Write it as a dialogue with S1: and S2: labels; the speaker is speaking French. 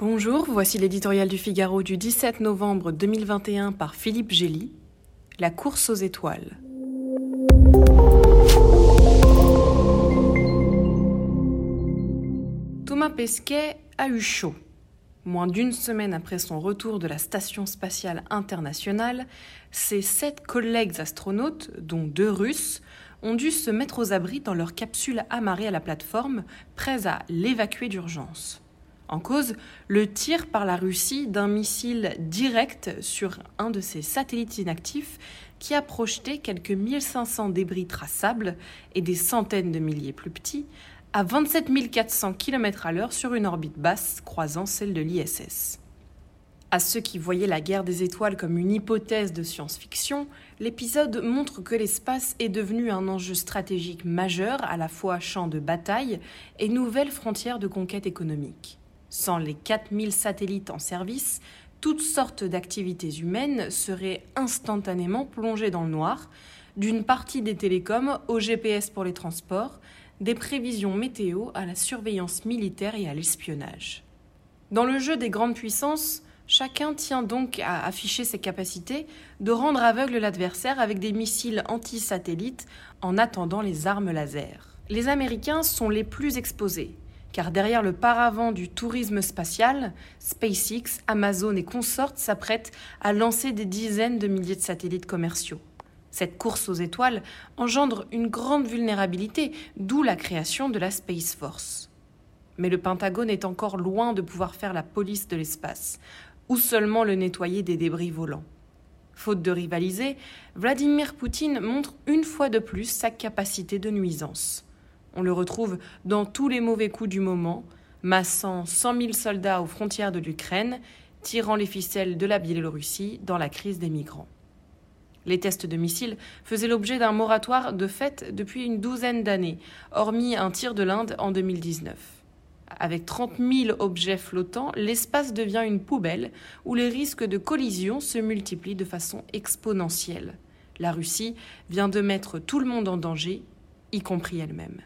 S1: Bonjour, voici l'éditorial du Figaro du 17 novembre 2021 par Philippe Gély. La course aux étoiles. Thomas Pesquet a eu chaud. Moins d'une semaine après son retour de la Station spatiale internationale, ses sept collègues astronautes, dont deux Russes, ont dû se mettre aux abris dans leur capsule amarrée à la plateforme, prêts à l'évacuer d'urgence. En cause, le tir par la Russie d'un missile direct sur un de ses satellites inactifs qui a projeté quelques 1500 débris traçables et des centaines de milliers plus petits à 27 400 km à l'heure sur une orbite basse croisant celle de l'ISS. À ceux qui voyaient la guerre des étoiles comme une hypothèse de science-fiction, l'épisode montre que l'espace est devenu un enjeu stratégique majeur, à la fois champ de bataille et nouvelle frontière de conquête économique. Sans les 4000 satellites en service, toutes sortes d'activités humaines seraient instantanément plongées dans le noir, d'une partie des télécoms au GPS pour les transports, des prévisions météo à la surveillance militaire et à l'espionnage. Dans le jeu des grandes puissances, chacun tient donc à afficher ses capacités de rendre aveugle l'adversaire avec des missiles anti-satellites en attendant les armes laser. Les Américains sont les plus exposés car derrière le paravent du tourisme spatial, SpaceX, Amazon et consorts s'apprêtent à lancer des dizaines de milliers de satellites commerciaux. Cette course aux étoiles engendre une grande vulnérabilité, d'où la création de la Space Force. Mais le Pentagone est encore loin de pouvoir faire la police de l'espace, ou seulement le nettoyer des débris volants. Faute de rivaliser, Vladimir Poutine montre une fois de plus sa capacité de nuisance. On le retrouve dans tous les mauvais coups du moment, massant 100 000 soldats aux frontières de l'Ukraine, tirant les ficelles de la Biélorussie dans la crise des migrants. Les tests de missiles faisaient l'objet d'un moratoire de fait depuis une douzaine d'années, hormis un tir de l'Inde en 2019. Avec 30 000 objets flottants, l'espace devient une poubelle où les risques de collision se multiplient de façon exponentielle. La Russie vient de mettre tout le monde en danger, y compris elle-même.